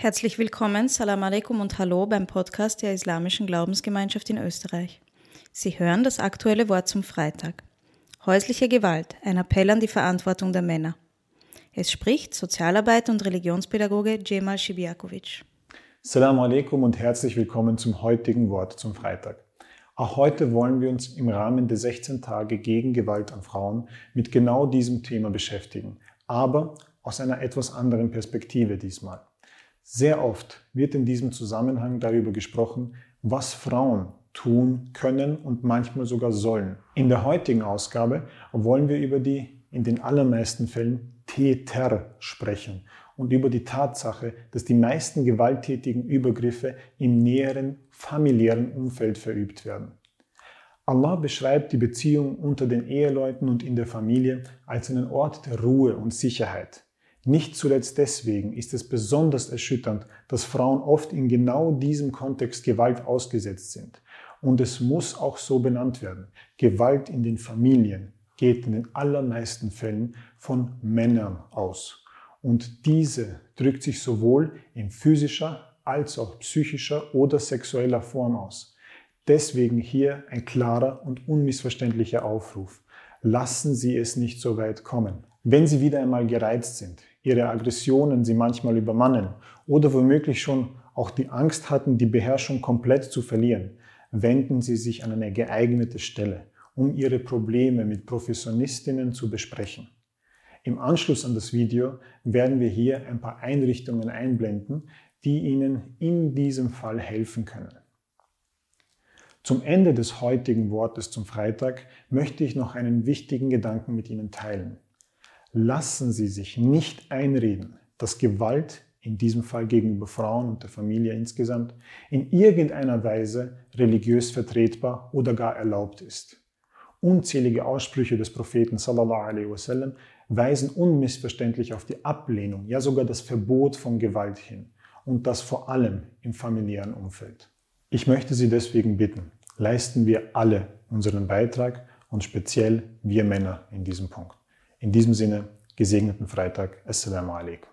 Herzlich willkommen, Salam alaikum und Hallo beim Podcast der Islamischen Glaubensgemeinschaft in Österreich. Sie hören das aktuelle Wort zum Freitag. Häusliche Gewalt, ein Appell an die Verantwortung der Männer. Es spricht Sozialarbeit und Religionspädagoge Cemal Shibiakovic. Salam alaikum und herzlich willkommen zum heutigen Wort zum Freitag. Auch heute wollen wir uns im Rahmen der 16 Tage gegen Gewalt an Frauen mit genau diesem Thema beschäftigen, aber aus einer etwas anderen Perspektive diesmal. Sehr oft wird in diesem Zusammenhang darüber gesprochen, was Frauen tun können und manchmal sogar sollen. In der heutigen Ausgabe wollen wir über die in den allermeisten Fällen Täter sprechen und über die Tatsache, dass die meisten gewalttätigen Übergriffe im näheren familiären Umfeld verübt werden. Allah beschreibt die Beziehung unter den Eheleuten und in der Familie als einen Ort der Ruhe und Sicherheit. Nicht zuletzt deswegen ist es besonders erschütternd, dass Frauen oft in genau diesem Kontext Gewalt ausgesetzt sind. Und es muss auch so benannt werden. Gewalt in den Familien geht in den allermeisten Fällen von Männern aus. Und diese drückt sich sowohl in physischer als auch psychischer oder sexueller Form aus. Deswegen hier ein klarer und unmissverständlicher Aufruf. Lassen Sie es nicht so weit kommen. Wenn Sie wieder einmal gereizt sind, ihre Aggressionen sie manchmal übermannen oder womöglich schon auch die Angst hatten, die Beherrschung komplett zu verlieren, wenden sie sich an eine geeignete Stelle, um ihre Probleme mit Professionistinnen zu besprechen. Im Anschluss an das Video werden wir hier ein paar Einrichtungen einblenden, die Ihnen in diesem Fall helfen können. Zum Ende des heutigen Wortes zum Freitag möchte ich noch einen wichtigen Gedanken mit Ihnen teilen. Lassen Sie sich nicht einreden, dass Gewalt, in diesem Fall gegenüber Frauen und der Familie insgesamt, in irgendeiner Weise religiös vertretbar oder gar erlaubt ist. Unzählige Aussprüche des Propheten sallallahu wasallam weisen unmissverständlich auf die Ablehnung, ja sogar das Verbot von Gewalt hin und das vor allem im familiären Umfeld. Ich möchte Sie deswegen bitten, leisten wir alle unseren Beitrag und speziell wir Männer in diesem Punkt. In diesem Sinne, gesegneten Freitag. Assalamu alaikum.